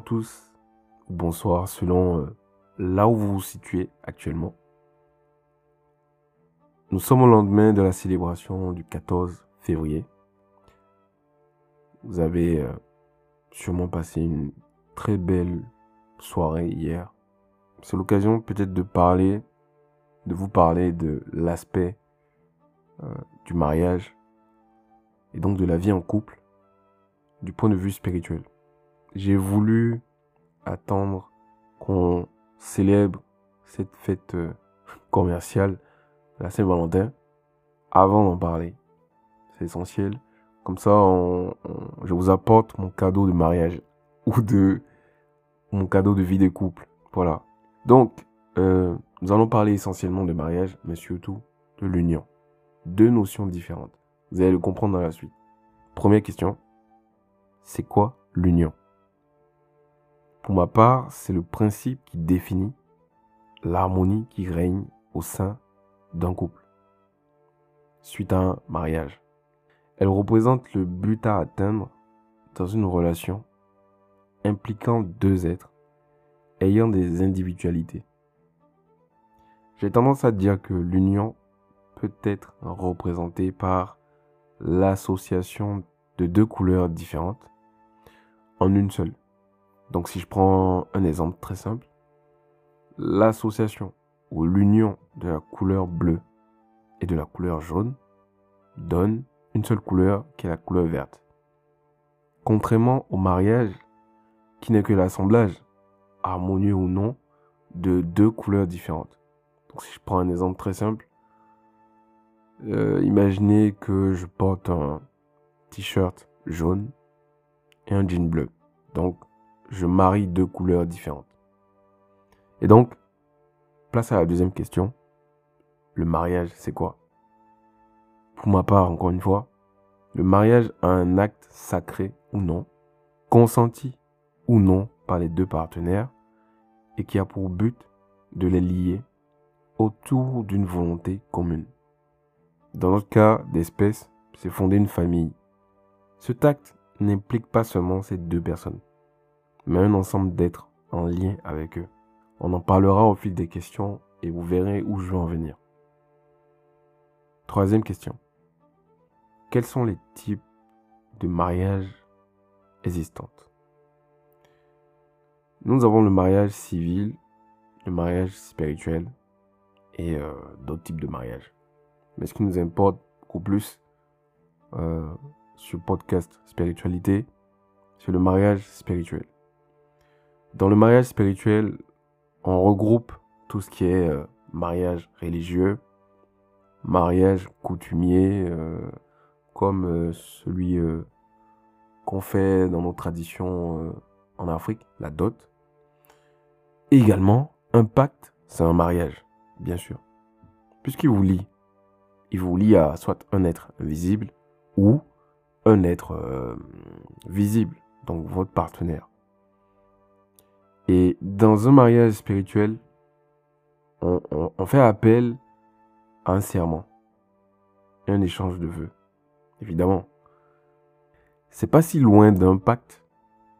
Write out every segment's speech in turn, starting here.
À tous, bonsoir selon euh, là où vous vous situez actuellement. Nous sommes au lendemain de la célébration du 14 février. Vous avez euh, sûrement passé une très belle soirée hier. C'est l'occasion peut-être de parler, de vous parler de l'aspect euh, du mariage et donc de la vie en couple du point de vue spirituel. J'ai voulu attendre qu'on célèbre cette fête euh, commerciale, la Saint-Valentin, avant d'en parler. C'est essentiel. Comme ça, je vous apporte mon cadeau de mariage ou de mon cadeau de vie de couple. Voilà. Donc, euh, nous allons parler essentiellement de mariage, mais surtout de l'union. Deux notions différentes. Vous allez le comprendre dans la suite. Première question. C'est quoi l'union? Pour ma part, c'est le principe qui définit l'harmonie qui règne au sein d'un couple suite à un mariage. Elle représente le but à atteindre dans une relation impliquant deux êtres ayant des individualités. J'ai tendance à dire que l'union peut être représentée par l'association de deux couleurs différentes en une seule. Donc si je prends un exemple très simple, l'association ou l'union de la couleur bleue et de la couleur jaune donne une seule couleur qui est la couleur verte. Contrairement au mariage, qui n'est que l'assemblage, harmonieux ou non, de deux couleurs différentes. Donc si je prends un exemple très simple, euh, imaginez que je porte un t-shirt jaune et un jean bleu. Donc je marie deux couleurs différentes. Et donc, place à la deuxième question. Le mariage, c'est quoi? Pour ma part, encore une fois, le mariage a un acte sacré ou non, consenti ou non par les deux partenaires, et qui a pour but de les lier autour d'une volonté commune. Dans notre cas d'espèce, c'est fonder une famille. Ce acte n'implique pas seulement ces deux personnes, mais un ensemble d'êtres en lien avec eux. On en parlera au fil des questions et vous verrez où je veux en venir. Troisième question. Quels sont les types de mariage existants Nous avons le mariage civil, le mariage spirituel et euh, d'autres types de mariage. Mais ce qui nous importe beaucoup plus euh, sur podcast spiritualité, c'est le mariage spirituel. Dans le mariage spirituel, on regroupe tout ce qui est euh, mariage religieux, mariage coutumier, comme euh, celui euh, qu'on fait dans nos traditions euh, en Afrique, la dot. Et également, un pacte, c'est un mariage, bien sûr. Puisqu'il vous lie. Il vous lie à soit un être invisible ou un être visible, donc votre partenaire. Et dans un mariage spirituel, on, fait appel à un serment, un échange de vœux évidemment. C'est pas si loin d'un pacte,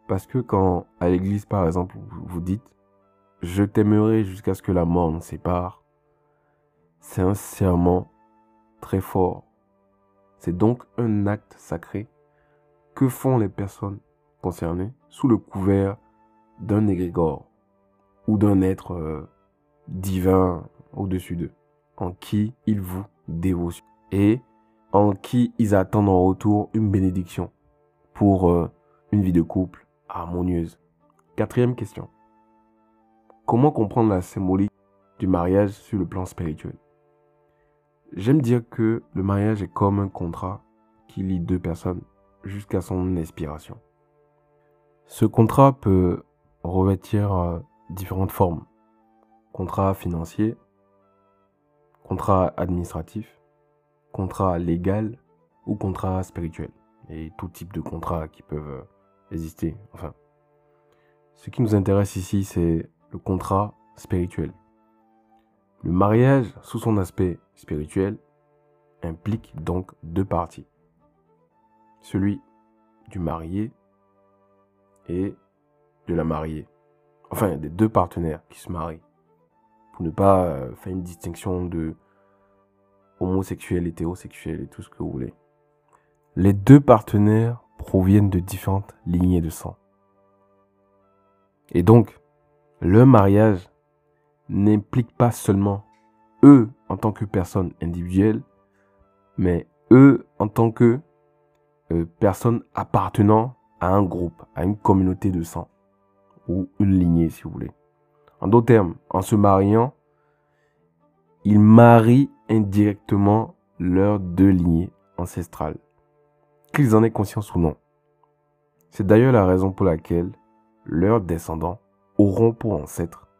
parce que quand à l'église, par exemple, vous dites Je t'aimerai jusqu'à ce que la mort nous sépare, c'est un serment très fort. C'est donc un acte sacré que font les personnes concernées sous le couvert d'un égrégore ou d'un être euh, divin au-dessus d'eux, en qui ils vous dévotent. Et en qui ils attendent en retour une bénédiction pour euh, une vie de couple harmonieuse. Quatrième question. Comment comprendre la symbolique du mariage sur le plan spirituel? J'aime dire que le mariage est comme un contrat qui lie deux personnes jusqu'à son expiration. Ce contrat peut revêtir euh, différentes formes. Contrat financier, contrat administratif, contrat légal ou contrat spirituel. Et tout type de contrats qui peuvent euh, exister. Enfin, ce qui nous intéresse ici, c'est le contrat spirituel. Le mariage, sous son aspect spirituel, implique donc deux parties. Celui du marié et de la mariée. Enfin, des deux partenaires qui se marient. Pour ne pas euh, faire une distinction de homosexuel, hétérosexuel et tout ce que vous voulez. Les deux partenaires proviennent de différentes lignées de sang. Et donc, le mariage n'implique pas seulement eux en tant que personnes individuelles, mais eux en tant que euh, personnes appartenant à un groupe, à une communauté de sang, ou une lignée si vous voulez. En d'autres termes, en se mariant, ils marient indirectement leurs deux lignées ancestrales, qu'ils en aient conscience ou non. C'est d'ailleurs la raison pour laquelle leurs descendants auront pour ancêtres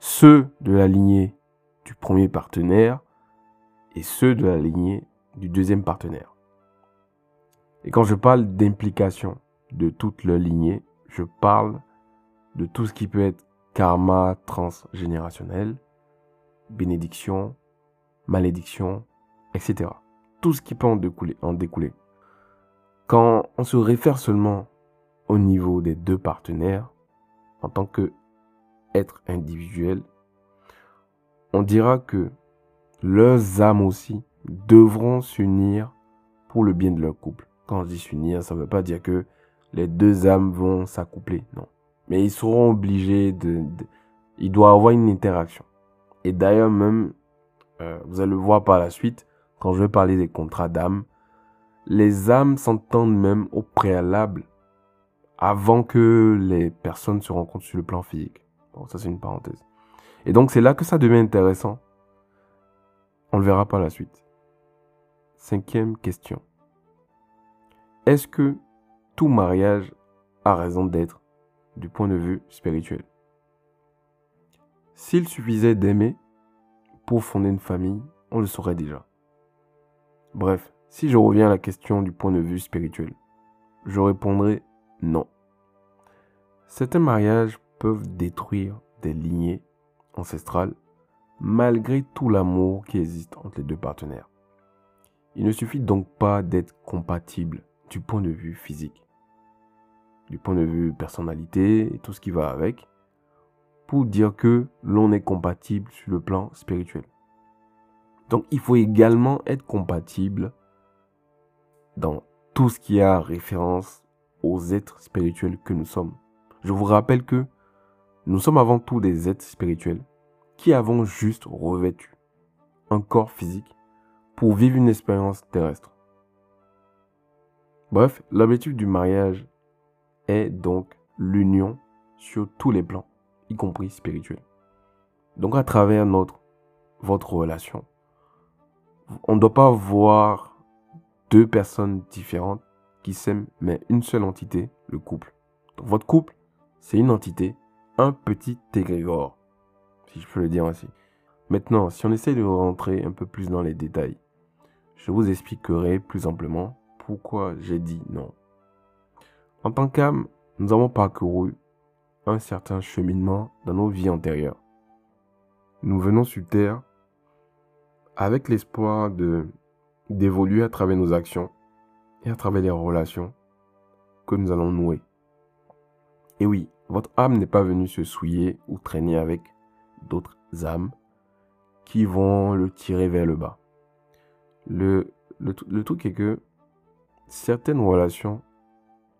ceux de la lignée du premier partenaire et ceux de la lignée du deuxième partenaire. Et quand je parle d'implication de toute leur lignée, je parle de tout ce qui peut être karma transgénérationnel, bénédiction, malédiction, etc. Tout ce qui peut en découler. En découler. Quand on se réfère seulement au niveau des deux partenaires, en tant que être individuel, on dira que leurs âmes aussi devront s'unir pour le bien de leur couple. Quand je dis s'unir, ça ne veut pas dire que les deux âmes vont s'accoupler, non. Mais ils seront obligés de, Il doit avoir une interaction. Et d'ailleurs même, euh, vous allez le voir par la suite, quand je vais parler des contrats d'âme, les âmes s'entendent même au préalable avant que les personnes se rencontrent sur le plan physique. Bon, ça c'est une parenthèse. Et donc c'est là que ça devient intéressant. On le verra par la suite. Cinquième question. Est-ce que tout mariage a raison d'être du point de vue spirituel S'il suffisait d'aimer pour fonder une famille, on le saurait déjà. Bref, si je reviens à la question du point de vue spirituel, je répondrai non. Certains mariages peuvent détruire des lignées ancestrale, malgré tout l'amour qui existe entre les deux partenaires. Il ne suffit donc pas d'être compatible du point de vue physique, du point de vue personnalité et tout ce qui va avec, pour dire que l'on est compatible sur le plan spirituel. Donc il faut également être compatible dans tout ce qui a référence aux êtres spirituels que nous sommes. Je vous rappelle que nous sommes avant tout des êtres spirituels qui avons juste revêtu un corps physique pour vivre une expérience terrestre. Bref, l'objectif du mariage est donc l'union sur tous les plans, y compris spirituel. Donc à travers notre, votre relation, on ne doit pas voir deux personnes différentes qui s'aiment, mais une seule entité, le couple. Votre couple, c'est une entité, un petit égrégore si je peux le dire ainsi. Maintenant, si on essaie de rentrer un peu plus dans les détails, je vous expliquerai plus amplement pourquoi j'ai dit non. En tant qu'âme, nous avons parcouru un certain cheminement dans nos vies antérieures. Nous venons sur Terre avec l'espoir de d'évoluer à travers nos actions et à travers les relations que nous allons nouer. Et oui, votre âme n'est pas venue se souiller ou traîner avec d'autres âmes qui vont le tirer vers le bas. Le, le, le truc est que certaines relations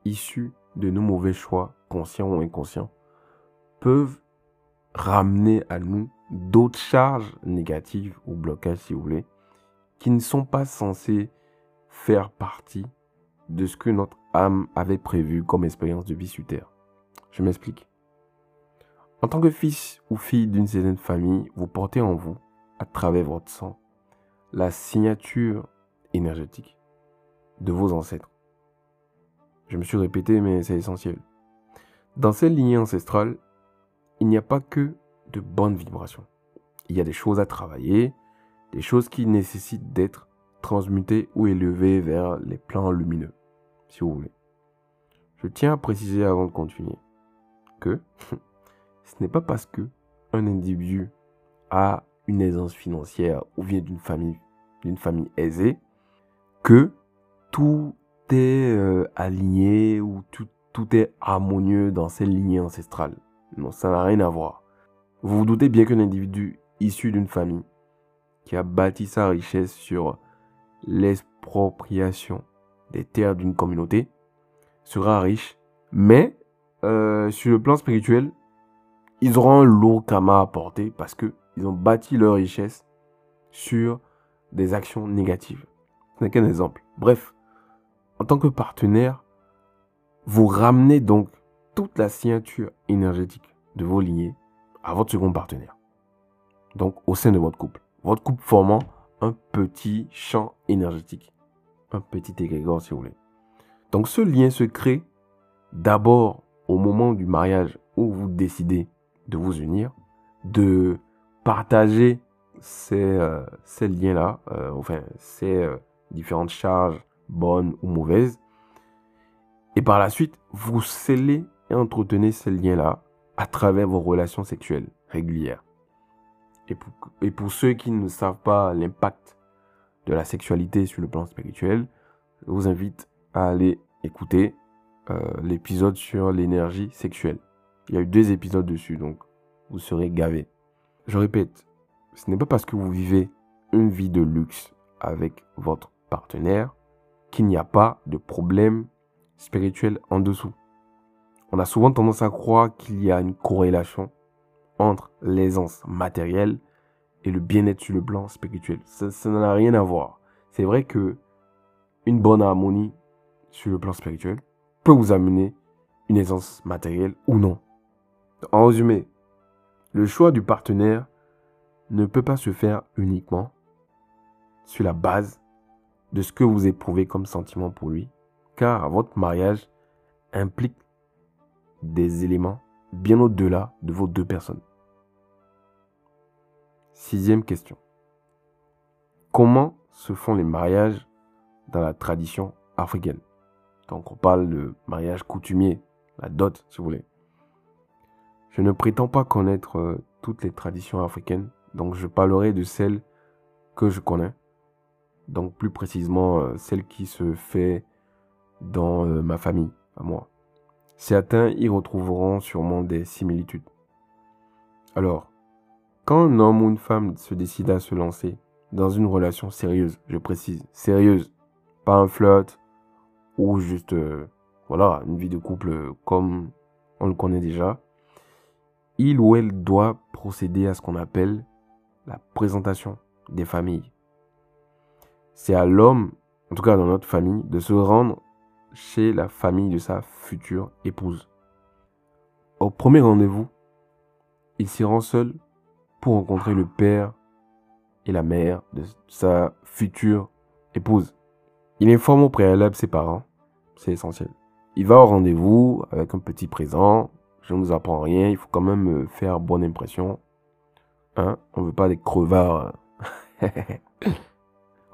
issues de nos mauvais choix, conscients ou inconscients, peuvent ramener à nous d'autres charges négatives ou blocages, si vous voulez, qui ne sont pas censés faire partie de ce que notre âme avait prévu comme expérience de vie sur Terre. Je m'explique. En tant que fils ou fille d'une certaine famille, vous portez en vous, à travers votre sang, la signature énergétique de vos ancêtres. Je me suis répété, mais c'est essentiel. Dans cette lignée ancestrale, il n'y a pas que de bonnes vibrations. Il y a des choses à travailler, des choses qui nécessitent d'être transmutées ou élevées vers les plans lumineux, si vous voulez. Je tiens à préciser avant de continuer que ce n'est pas parce que un individu a une aisance financière ou vient d'une famille, d'une famille aisée que tout est euh, aligné ou tout, tout est harmonieux dans ces lignées ancestrales. Non, ça n'a rien à voir. Vous vous doutez bien qu'un individu issu d'une famille qui a bâti sa richesse sur l'expropriation des terres d'une communauté sera riche, mais euh, sur le plan spirituel, ils auront un lourd karma à porter parce que ils ont bâti leur richesse sur des actions négatives. Ce n'est qu'un exemple. Bref, en tant que partenaire, vous ramenez donc toute la signature énergétique de vos lignées à votre second partenaire. Donc au sein de votre couple. Votre couple formant un petit champ énergétique. Un petit égrégore si vous voulez. Donc ce lien se crée d'abord au moment du mariage où vous décidez de vous unir, de partager ces, euh, liens-là, euh, enfin ces euh, différentes charges, bonnes ou mauvaises. Et par la suite, vous scellez et entretenez ces liens-là à travers vos relations sexuelles régulières. Et pour, et pour ceux qui ne savent pas l'impact de la sexualité sur le plan spirituel, je vous invite à aller écouter l'épisode sur l'énergie sexuelle. Il y a eu deux épisodes dessus, donc vous serez gavés. Je répète, ce n'est pas parce que vous vivez une vie de luxe avec votre partenaire qu'il n'y a pas de problème spirituel en dessous. On a souvent tendance à croire qu'il y a une corrélation entre l'aisance matérielle et le bien-être sur le plan spirituel. Ça, ça n'a rien à voir. C'est vrai que une bonne harmonie sur le plan spirituel peut vous amener une aisance matérielle ou non. En résumé, le choix du partenaire ne peut pas se faire uniquement sur la base de ce que vous éprouvez comme sentiment pour lui, car votre mariage implique des éléments bien au-delà de vos deux personnes. Sixième question. Comment se font les mariages dans la tradition africaine? Donc on parle de mariage coutumier, la dot si vous voulez. Je ne prétends pas connaître euh, toutes les traditions africaines, donc je parlerai de celles que je connais. Donc plus précisément euh, celle qui se fait dans euh, ma famille, à moi. Certains y retrouveront sûrement des similitudes. Alors, quand un homme ou une femme se décide à se lancer dans une relation sérieuse, je précise, sérieuse, pas un flirt ou juste, voilà, une vie de couple comme on le connaît déjà, il ou elle doit procéder à ce qu'on appelle la présentation des familles. C'est à l'homme, en tout cas dans notre famille, de se rendre chez la famille de sa future épouse. Au premier rendez-vous, il s'y rend seul pour rencontrer le père et la mère de sa future épouse. Il informe au préalable ses parents, c'est essentiel. Il va au rendez-vous avec un petit présent, je ne vous apprends rien, il faut quand même faire bonne impression. Hein On veut pas des crevards.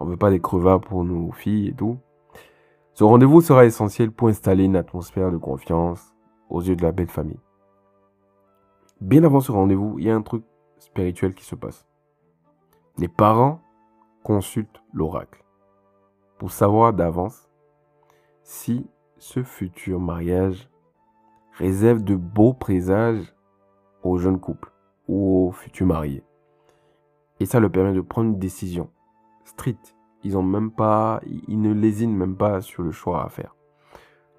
On veut pas des crevards pour nos filles et tout. Ce rendez-vous sera essentiel pour installer une atmosphère de confiance aux yeux de la belle famille. Bien avant ce rendez-vous, il y a un truc spirituel qui se passe. Les parents consultent l'oracle pour savoir d'avance si ce futur mariage réserve de beaux présages aux jeunes couples ou aux futurs mariés. Et ça leur permet de prendre une décision stricte. Ils ont même pas, ils ne lésinent même pas sur le choix à faire.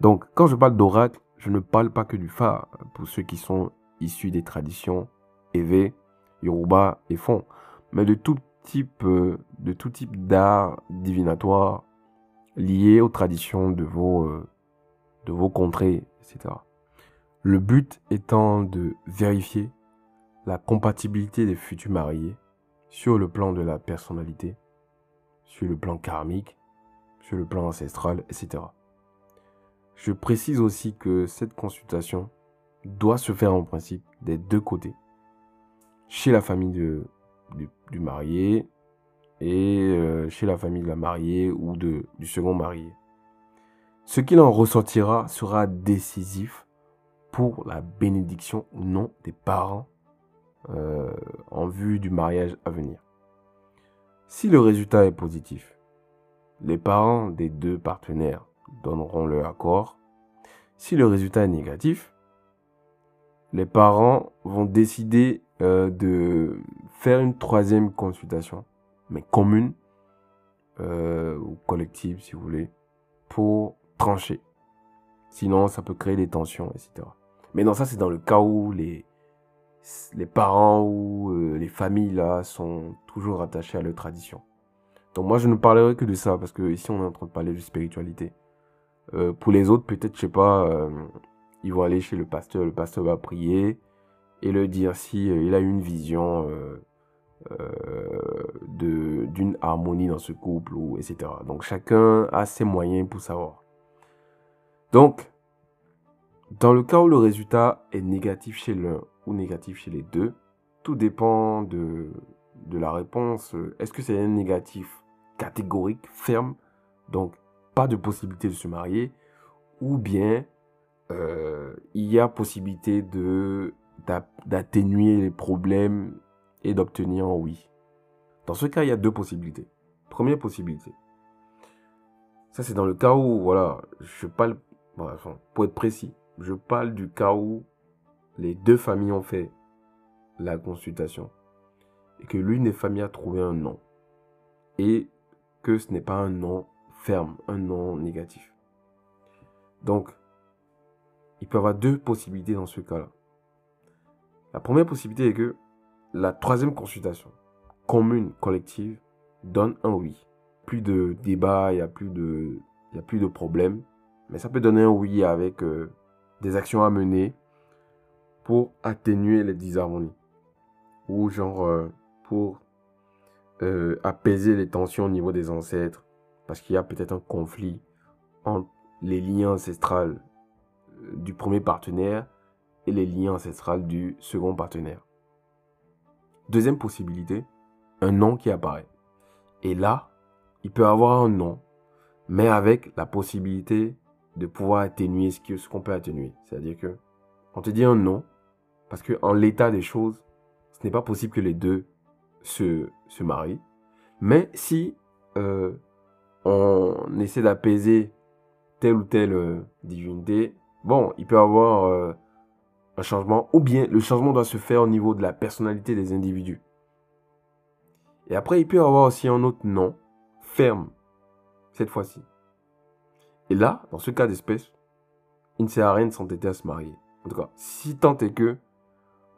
Donc, quand je parle d'oracle, je ne parle pas que du phare pour ceux qui sont issus des traditions Evé, Yoruba et Fon, mais de tout type, euh, de tout type d'art divinatoire lié aux traditions de vos, euh, de vos contrées, etc. Le but étant de vérifier la compatibilité des futurs mariés sur le plan de la personnalité, sur le plan karmique, sur le plan ancestral, etc. Je précise aussi que cette consultation doit se faire en principe des deux côtés. Chez la famille du, marié et euh, chez la famille de la mariée ou de, du second marié. Ce qu'il en ressortira sera décisif pour la bénédiction ou non des parents euh, en vue du mariage à venir. Si le résultat est positif, les parents des deux partenaires donneront leur accord. Si le résultat est négatif, les parents vont décider euh, de faire une troisième consultation, mais commune euh, ou collective si vous voulez, pour trancher. Sinon, ça peut créer des tensions, etc. Mais non, ça c'est dans le cas où les, les parents ou euh, les familles là sont toujours attachés à leur tradition. Donc moi je ne parlerai que de ça parce que ici on est en train de parler de spiritualité. pour les autres, peut-être, je sais pas, ils vont aller chez le pasteur, le pasteur va prier et le dire si euh, il a une vision euh, euh, de d'une harmonie dans ce couple ou etc. Donc chacun a ses moyens pour savoir. Donc dans le cas où le résultat est négatif chez l'un ou négatif chez les deux, tout dépend de, la réponse. Est-ce que c'est un négatif catégorique, ferme, donc pas de possibilité de se marier, ou bien euh, il y a possibilité de d'atténuer les problèmes et d'obtenir un oui? Dans ce cas, il y a deux possibilités. Première possibilité. Ça, c'est dans le cas où, voilà, je parle, pour être précis, je parle du cas où les deux familles ont fait la consultation et que l'une des familles a trouvé un non et que ce n'est pas un non ferme, un non négatif. Donc, il peut y avoir deux possibilités dans ce cas-là. La première possibilité est que la troisième consultation, commune, collective, donne un oui. Plus de débat, il n'y a plus de, il a plus de problème. Mais ça peut donner un oui avec euh, des actions à mener pour atténuer les disharmonies. Ou genre euh, pour euh, apaiser les tensions au niveau des ancêtres. Parce qu'il y a peut-être un conflit entre les liens ancestrales du premier partenaire et les liens ancestraux du second partenaire. Deuxième possibilité, un nom qui apparaît. Et là, il peut avoir un nom, mais avec la possibilité de pouvoir atténuer ce qu'on peut atténuer. C'est-à-dire que on te dit un nom, parce que en l'état des choses, ce n'est pas possible que les deux se, se marient. Mais si euh, on essaie d'apaiser telle ou telle euh, divinité, bon, il peut y avoir euh, un changement, ou bien le changement doit se faire au niveau de la personnalité des individus. Et après, il peut y avoir aussi un autre nom, ferme, cette fois-ci. Et là, dans ce cas d'espèce, il ne sert à rien de s'entêter à se marier. En tout cas, si tant est que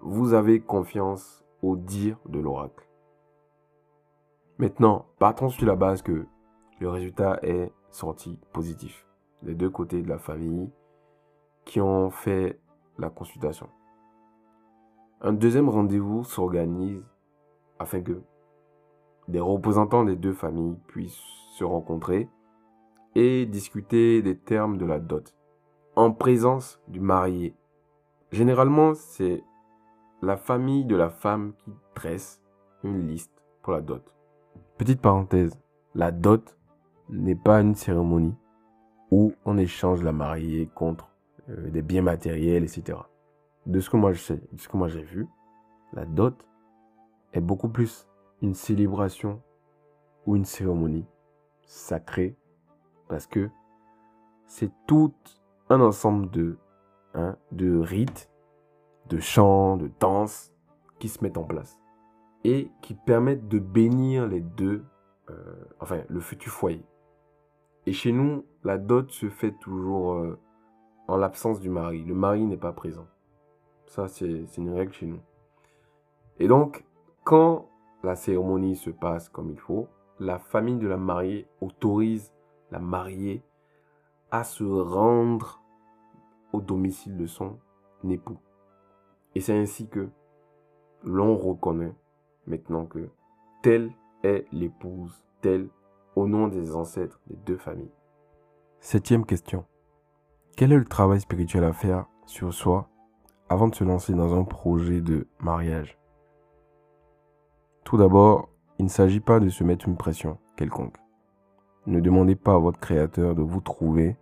vous avez confiance au dire de l'oracle. Maintenant, partons sur la base que le résultat est sorti positif. Les deux côtés de la famille, qui ont fait la consultation. Un deuxième rendez-vous s'organise afin que des représentants des deux familles puissent se rencontrer et discuter des termes de la dot en présence du marié. Généralement, c'est la famille de la femme qui dresse une liste pour la dot. Petite parenthèse, la dot n'est pas une cérémonie où on échange la mariée contre euh, des biens matériels, etc. De ce que moi je sais, de ce que moi j'ai vu, la dot est beaucoup plus une célébration ou une cérémonie sacrée parce que c'est tout un ensemble de, hein, de rites, de chants, de danses qui se mettent en place et qui permettent de bénir les deux, euh, enfin le futur foyer. Et chez nous, la dot se fait toujours euh, en l'absence du mari. Le mari n'est pas présent. Ça, c'est une règle chez nous. Et donc, quand la cérémonie se passe comme il faut, la famille de la mariée autorise la mariée à se rendre au domicile de son époux. Et c'est ainsi que l'on reconnaît maintenant que telle est l'épouse, telle au nom des ancêtres des deux familles. Septième question. Quel est le travail spirituel à faire sur soi avant de se lancer dans un projet de mariage? Tout d'abord, il ne s'agit pas de se mettre une pression quelconque. Ne demandez pas à votre créateur de vous trouver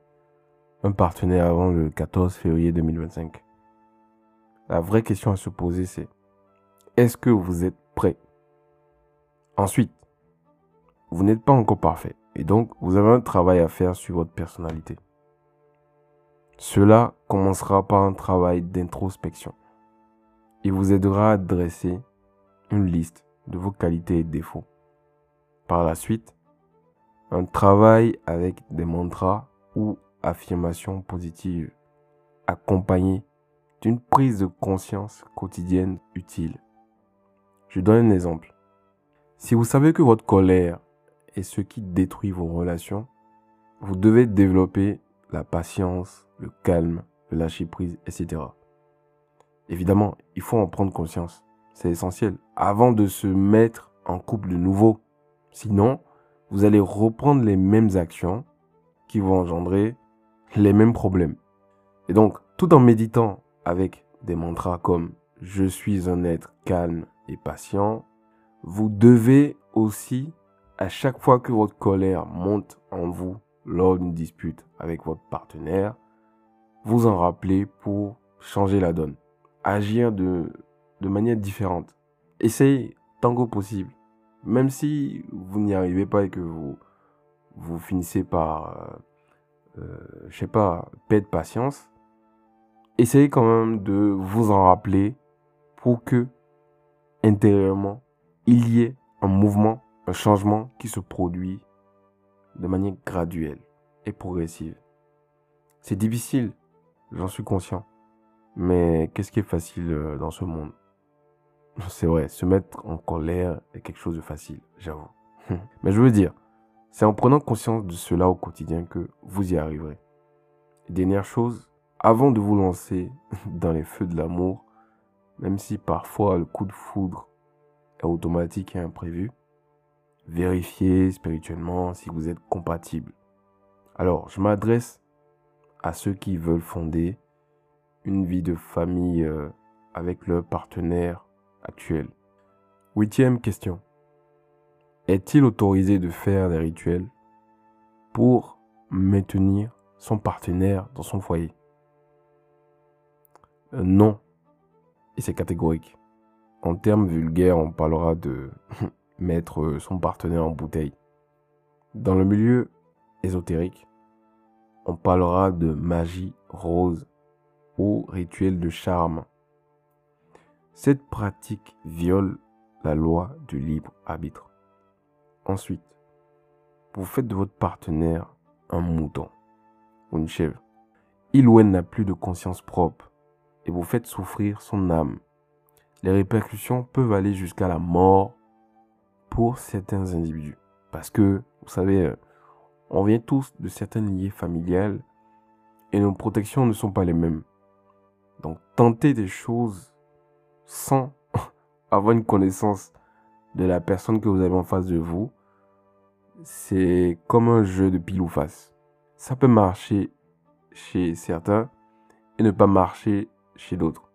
un partenaire avant le 14 février 2025. La vraie question à se poser c'est est-ce que vous êtes prêt? Ensuite, vous n'êtes pas encore parfait et donc vous avez un travail à faire sur votre personnalité. Cela commencera par un travail d'introspection. Il vous aidera à dresser une liste de vos qualités et défauts. Par la suite, un travail avec des mantras ou affirmations positives d'une prise de conscience quotidienne utile. Je donne un exemple. Si vous savez que votre colère est ce qui détruit vos relations, vous devez développer la patience, le calme, le lâcher prise, etc. Évidemment, il faut en prendre conscience. C'est essentiel. Avant de se mettre en couple de nouveau. Sinon, vous allez reprendre les mêmes actions qui vont engendrer les mêmes problèmes. Et donc, tout en méditant avec des mantras comme je suis un être calme et patient, vous devez aussi, à chaque fois que votre colère monte en vous lors d'une dispute avec votre partenaire, vous en rappeler pour changer la donne. Agir de, de manière différente. Essayez tant que possible. Même si vous n'y arrivez pas et que vous, vous finissez par, euh, euh je sais pas, perdre patience, essayez quand même de vous en rappeler pour que, intérieurement, il y ait un mouvement, un changement qui se produit de manière graduelle et progressive. C'est difficile, j'en suis conscient. Mais qu'est-ce qui est facile euh, dans ce monde? C'est vrai, se mettre en colère est quelque chose de facile, j'avoue. Mais je veux dire, c'est en prenant conscience de cela au quotidien que vous y arriverez. dernière chose, avant de vous lancer dans les feux de l'amour, même si parfois le coup de foudre est automatique et imprévu, vérifiez spirituellement si vous êtes compatible. Alors, je m'adresse à ceux qui veulent fonder une vie de famille euh, avec leur partenaire actuel. Huitième question. Est-il autorisé de faire des rituels pour maintenir son partenaire dans son foyer? Non. Et c'est catégorique. En termes vulgaires, on parlera de mettre son partenaire en bouteille. Dans le milieu ésotérique, on parlera de magie rose ou rituel de charme. Cette pratique viole la loi du libre arbitre. Ensuite, vous faites de votre partenaire un mouton ou une chèvre. Il ou elle n'a plus de conscience propre et vous faites souffrir son âme. Les répercussions peuvent aller jusqu'à la mort pour certains individus. Parce que, vous savez, euh, on vient tous de certaines liées familiales et nos protections ne sont pas les mêmes. Donc, tenter des choses sans avoir une connaissance de la personne que vous avez en face de vous, c'est comme un jeu de pile ou face. Ça peut marcher chez certains et ne pas marcher chez d'autres.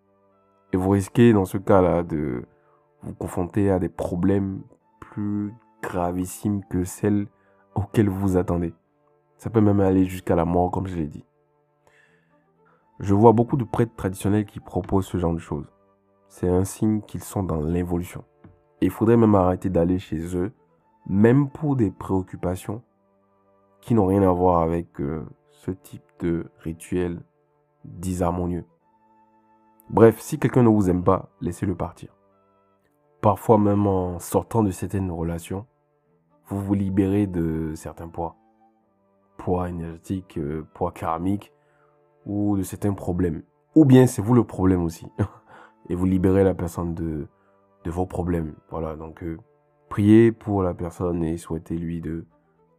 Et vous risquez dans ce cas-là de vous confronter à des problèmes plus gravissimes que celles auxquelles vous vous attendez. Ça peut même aller jusqu'à la mort, comme je l'ai dit. Je vois beaucoup de prêtres traditionnels qui proposent ce genre de choses. C'est un signe qu'ils sont dans l'évolution. Il faudrait même arrêter d'aller chez eux, même pour des préoccupations qui n'ont rien à voir avec euh, ce type de rituel disharmonieux. Bref, si quelqu'un ne vous aime pas, laissez-le partir. Parfois même en sortant de certaines relations, vous vous libérez de certains poids. Poids énergétiques, euh, poids karmiques ou de certains problèmes. Ou bien c'est vous le problème aussi. Et vous libérez la personne de, vos problèmes. Voilà, donc euh, priez pour la personne et souhaitez-lui de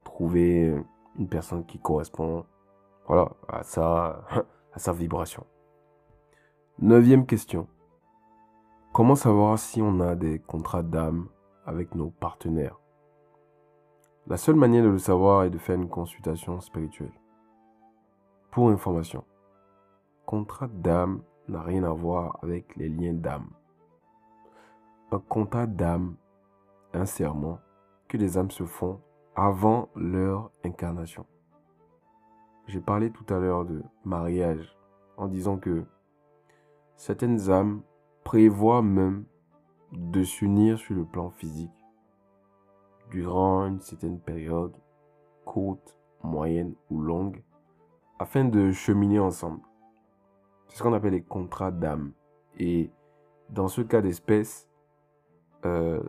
trouver une personne qui correspond voilà, à, sa, à sa vibration. Neuvième question. Comment savoir si on a des contrats d'âme avec nos partenaires? La seule manière de le savoir est de faire une consultation spirituelle. Pour information, contrat d'âme n'a rien à voir avec les liens d'âme. Un contrat d'âme un serment que les âmes se font avant leur incarnation. J'ai parlé tout à l'heure de mariage en disant que Certaines âmes prévoient même de s'unir sur le plan physique durant une certaine période, courte, moyenne ou longue, afin de cheminer ensemble. C'est ce qu'on appelle les contrats d'âme. Et dans ce cas d'espèce, euh,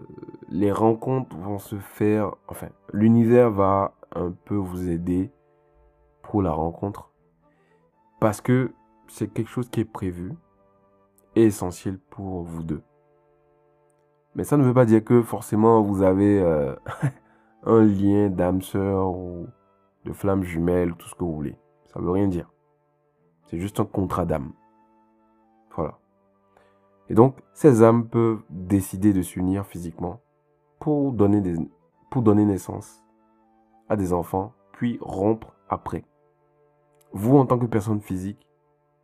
les rencontres vont se faire, enfin, l'univers va un peu vous aider pour la rencontre parce que c'est quelque chose qui est prévu essentiel pour vous deux. Mais ça ne veut pas dire que forcément vous avez euh, un lien d'âme sœur ou de flamme jumelle, tout ce que vous voulez. Ça veut rien dire. C'est juste un contrat d'âme. Voilà. Et donc, ces âmes peuvent décider de s'unir physiquement pour donner, pour donner naissance à des enfants, puis rompre après. Vous, en tant que personne physique,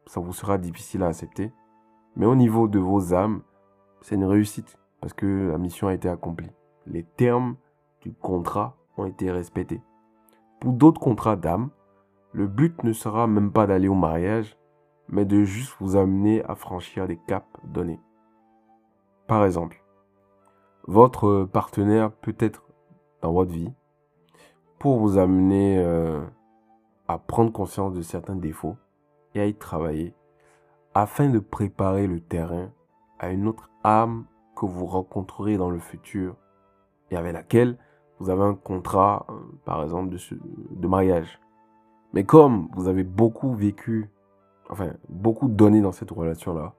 ça vous sera difficile à accepter. Mais au niveau de vos âmes, c'est une réussite parce que la mission a été accomplie. Les termes du contrat ont été respectés. Pour d'autres contrats d'âme, le but ne sera même pas d'aller au mariage, mais de juste vous amener à franchir des caps donnés. Par exemple, votre partenaire peut être dans votre vie pour vous amener euh, à prendre conscience de certains défauts et à y travailler afin de préparer le terrain à une autre âme que vous rencontrerez dans le futur et avec laquelle vous avez un contrat, euh, par exemple, de, de mariage. Mais comme vous avez beaucoup vécu, enfin, beaucoup donné dans cette relation-là,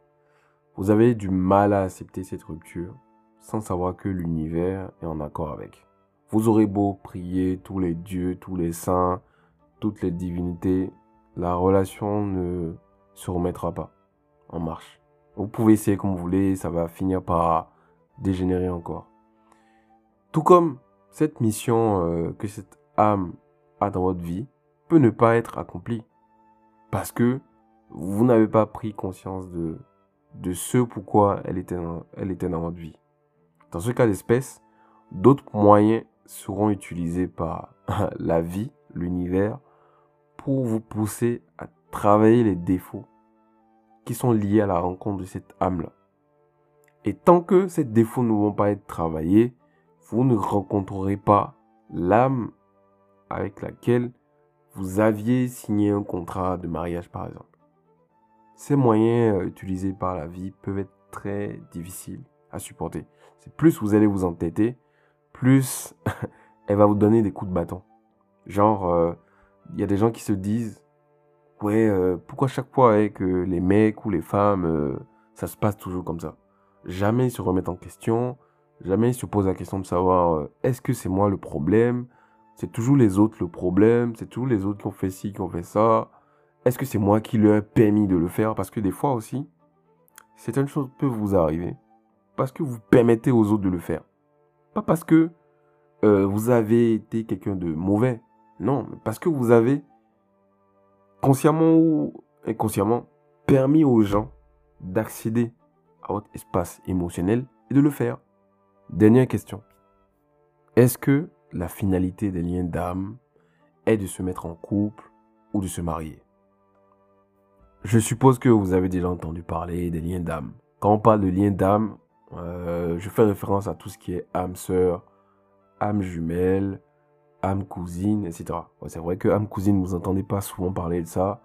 vous avez du mal à accepter cette rupture sans savoir que l'univers est en accord avec. Vous aurez beau prier tous les dieux, tous les saints, toutes les divinités, la relation ne se remettra pas en marche. Vous pouvez essayer comme vous voulez, ça va finir par dégénérer encore. Tout comme cette mission euh, que cette âme a dans votre vie peut ne pas être accomplie parce que vous n'avez pas pris conscience de, de ce pourquoi elle était, elle était dans votre vie. Dans ce cas d'espèce, d'autres moyens seront utilisés par la vie, l'univers, pour vous pousser à travailler les défauts qui sont liés à la rencontre de cette âme-là. Et tant que ces défauts ne vont pas être travaillés, vous ne rencontrerez pas l'âme avec laquelle vous aviez signé un contrat de mariage, par exemple. Ces moyens euh, utilisés par la vie peuvent être très difficiles à supporter. C'est plus vous allez vous entêter, plus elle va vous donner des coups de bâton. Genre, euh, il y a des gens qui se disent, ouais, euh, pourquoi chaque fois avec les mecs ou les femmes, ça se passe toujours comme ça? Jamais ils se remettent en question, jamais ils se posent la question de savoir, est-ce que c'est moi le problème? C'est toujours les autres le problème, c'est toujours les autres qui ont fait ci, qui ont fait ça. Est-ce que c'est moi qui leur ai permis de le faire? Parce que des fois aussi, certaines choses peuvent vous arriver parce que vous permettez aux autres de le faire. Pas parce que euh, vous avez été quelqu'un de mauvais. Non, parce que vous avez consciemment ou inconsciemment permis aux gens d'accéder à votre espace émotionnel et de le faire. Dernière question. Est-ce que la finalité des liens d'âme est de se mettre en couple ou de se marier? Je suppose que vous avez déjà entendu parler des liens d'âme. Quand on parle de liens d'âme, euh, je fais référence à tout ce qui est âme sœur, âme jumelle, âme cousine, etc. c'est vrai que âme cousine, vous n'entendez pas souvent parler de ça.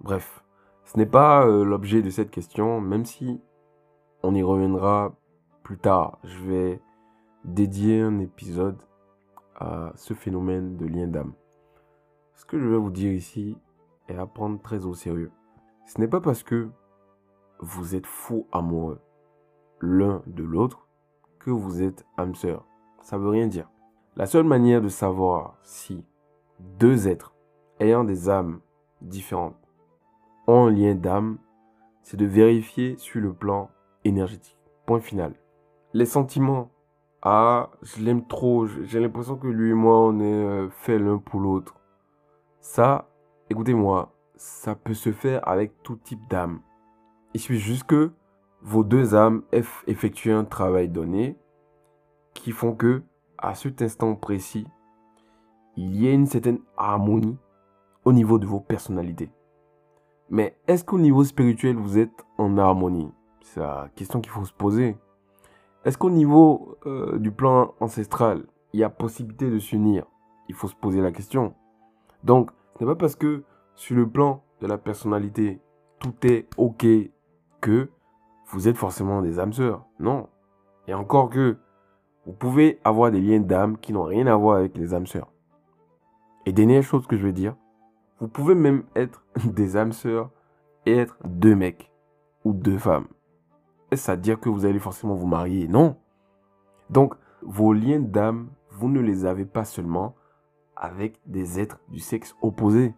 Bref, ce n'est pas euh, l'objet de cette question, même si on y reviendra plus tard. Je vais dédier un épisode à ce phénomène de lien d'âme. Ce que je vais vous dire ici est à prendre très au sérieux. Ce n'est pas parce que vous êtes fou amoureux l'un de l'autre que vous êtes âme sœur. Ça veut rien dire. La seule manière de savoir si deux êtres ayant des âmes différentes ont un lien d'âme, c'est de vérifier sur le plan énergétique. Point final. Les sentiments. Ah, je l'aime trop. J'ai l'impression que lui et moi, on est euh, fait l'un pour l'autre. Ça, écoutez-moi, ça peut se faire avec tout type d'âme. Il suffit juste que vos deux âmes effectuent un travail donné qui font que, à cet instant précis, il y a une certaine harmonie au niveau de vos personnalités. Mais est-ce qu'au niveau spirituel, vous êtes en harmonie? C'est la question qu'il faut se poser. Est-ce qu'au niveau euh, du plan ancestral, il y a possibilité de s'unir? Il faut se poser la question. Donc, ce n'est pas parce que sur le plan de la personnalité, tout est ok que vous êtes forcément des âmes sœurs. Non. Et encore que vous pouvez avoir des liens d'âme qui n'ont rien à voir avec les âmes sœurs. Et dernière chose que je veux dire, vous pouvez même être des âmes sœurs et être deux mecs ou deux femmes. Est-ce à dire que vous allez forcément vous marier? Non. Donc, vos liens d'âme, vous ne les avez pas seulement avec des êtres du sexe opposé.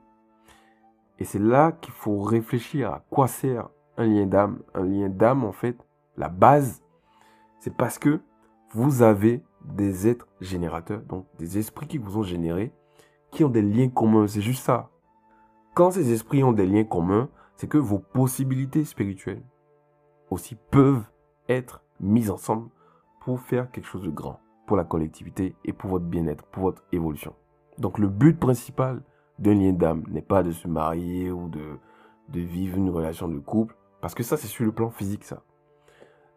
Et c'est là qu'il faut réfléchir à quoi sert un lien d'âme. Un lien d'âme, en fait, la base, c'est parce que vous avez des êtres générateurs, donc des esprits qui vous ont généré, qui ont des liens communs. C'est juste ça. Quand ces esprits ont des liens communs, c'est que vos possibilités spirituelles aussi peuvent être mises ensemble pour faire quelque chose de grand pour la collectivité et pour votre bien-être, pour votre évolution. Donc le but principal d'un lien d'âme n'est pas de se marier ou de, de vivre une relation de couple, parce que ça c'est sur le plan physique ça.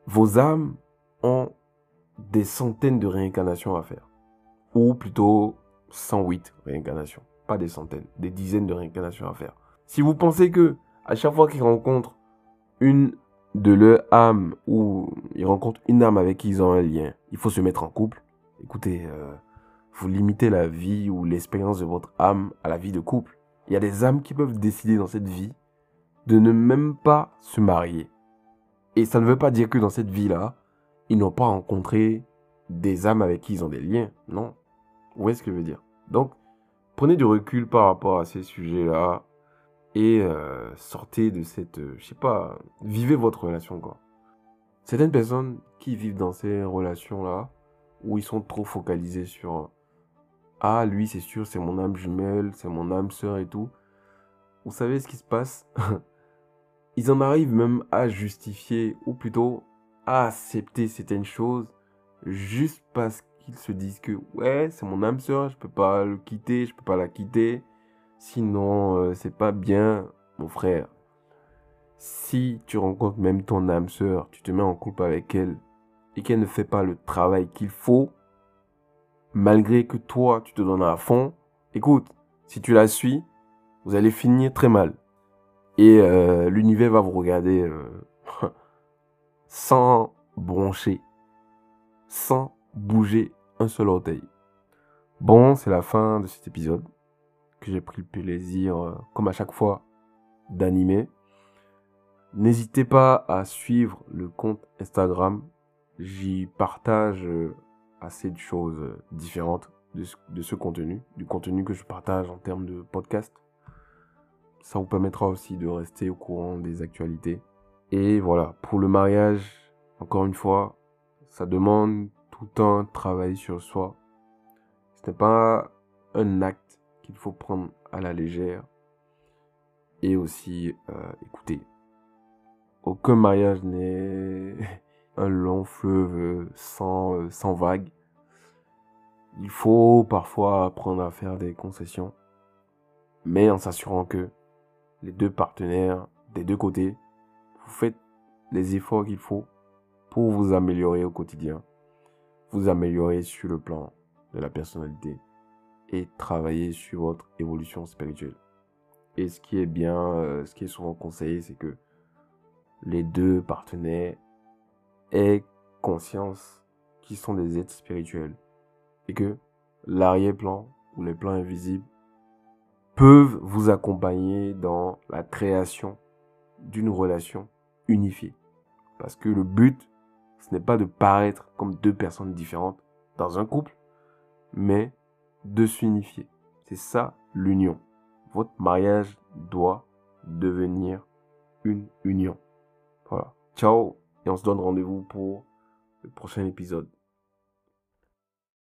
Vos âmes ont des centaines de réincarnations à faire. Ou plutôt 108 réincarnations. Pas des centaines, des dizaines de réincarnations à faire. Si vous pensez que à chaque fois qu'ils rencontrent une de leur âme ou ils rencontrent une âme avec qui ils ont un lien, il faut se mettre en couple. Écoutez, euh, vous limitez la vie ou l'expérience de votre âme à la vie de couple. Il y a des âmes qui peuvent décider dans cette vie de ne même pas se marier. Et ça ne veut pas dire que dans cette vie-là, ils n'ont pas rencontré des âmes avec qui ils ont des liens. Non? Vous voyez ce que je veux dire? Donc, prenez du recul par rapport à ces sujets-là et euh, sortez de cette, euh, je sais pas, vivez votre relation quoi. Certaines personnes qui vivent dans ces relations-là, où ils sont trop focalisés sur ah lui c'est sûr c'est mon âme jumelle, c'est mon âme sœur et tout. Vous savez ce qui se passe? Ils en arrivent même à justifier ou plutôt accepter certaines choses juste parce qu'ils se disent que ouais c'est mon âme sœur, je peux pas le quitter, je peux pas la quitter Sinon, euh, c'est pas bien, mon frère. Si tu rencontres même ton âme sœur, tu te mets en couple avec elle et qu'elle ne fait pas le travail qu'il faut, malgré que toi tu te donnes à fond, écoute, si tu la suis, vous allez finir très mal. Et euh, l'univers va vous regarder euh, sans broncher, sans bouger un seul orteil. Bon, c'est la fin de cet épisode j'ai pris le plaisir, euh, comme à chaque fois, d'animer. N'hésitez pas à suivre le compte Instagram. J'y partage euh, assez de choses euh, différentes de ce, contenu, du contenu que je partage en termes de podcast. Ça vous permettra aussi de rester au courant des actualités. Et voilà, pour le mariage, encore une fois, ça demande tout un travail sur soi. Ce n'est pas un acte qu'il faut prendre à la légère. Et aussi, euh, écoutez, aucun mariage n'est un long fleuve sans, euh, sans vagues. Il faut parfois apprendre à faire des concessions, mais en s'assurant que les deux partenaires des deux côtés, vous faites les efforts qu'il faut pour vous améliorer au quotidien, vous améliorer sur le plan de la personnalité, et travailler sur votre évolution spirituelle. Et ce qui est bien, euh, ce qui est souvent conseillé, c'est que les deux partenaires aient conscience qu'ils sont des êtres spirituels et que l'arrière-plan ou les plans invisibles peuvent vous accompagner dans la création d'une relation unifiée. Parce que le but, ce n'est pas de paraître comme deux personnes différentes dans un couple, mais de s'unifier. C'est ça l'union. Votre mariage doit devenir une union. Voilà. Ciao et on se donne rendez-vous pour le prochain épisode.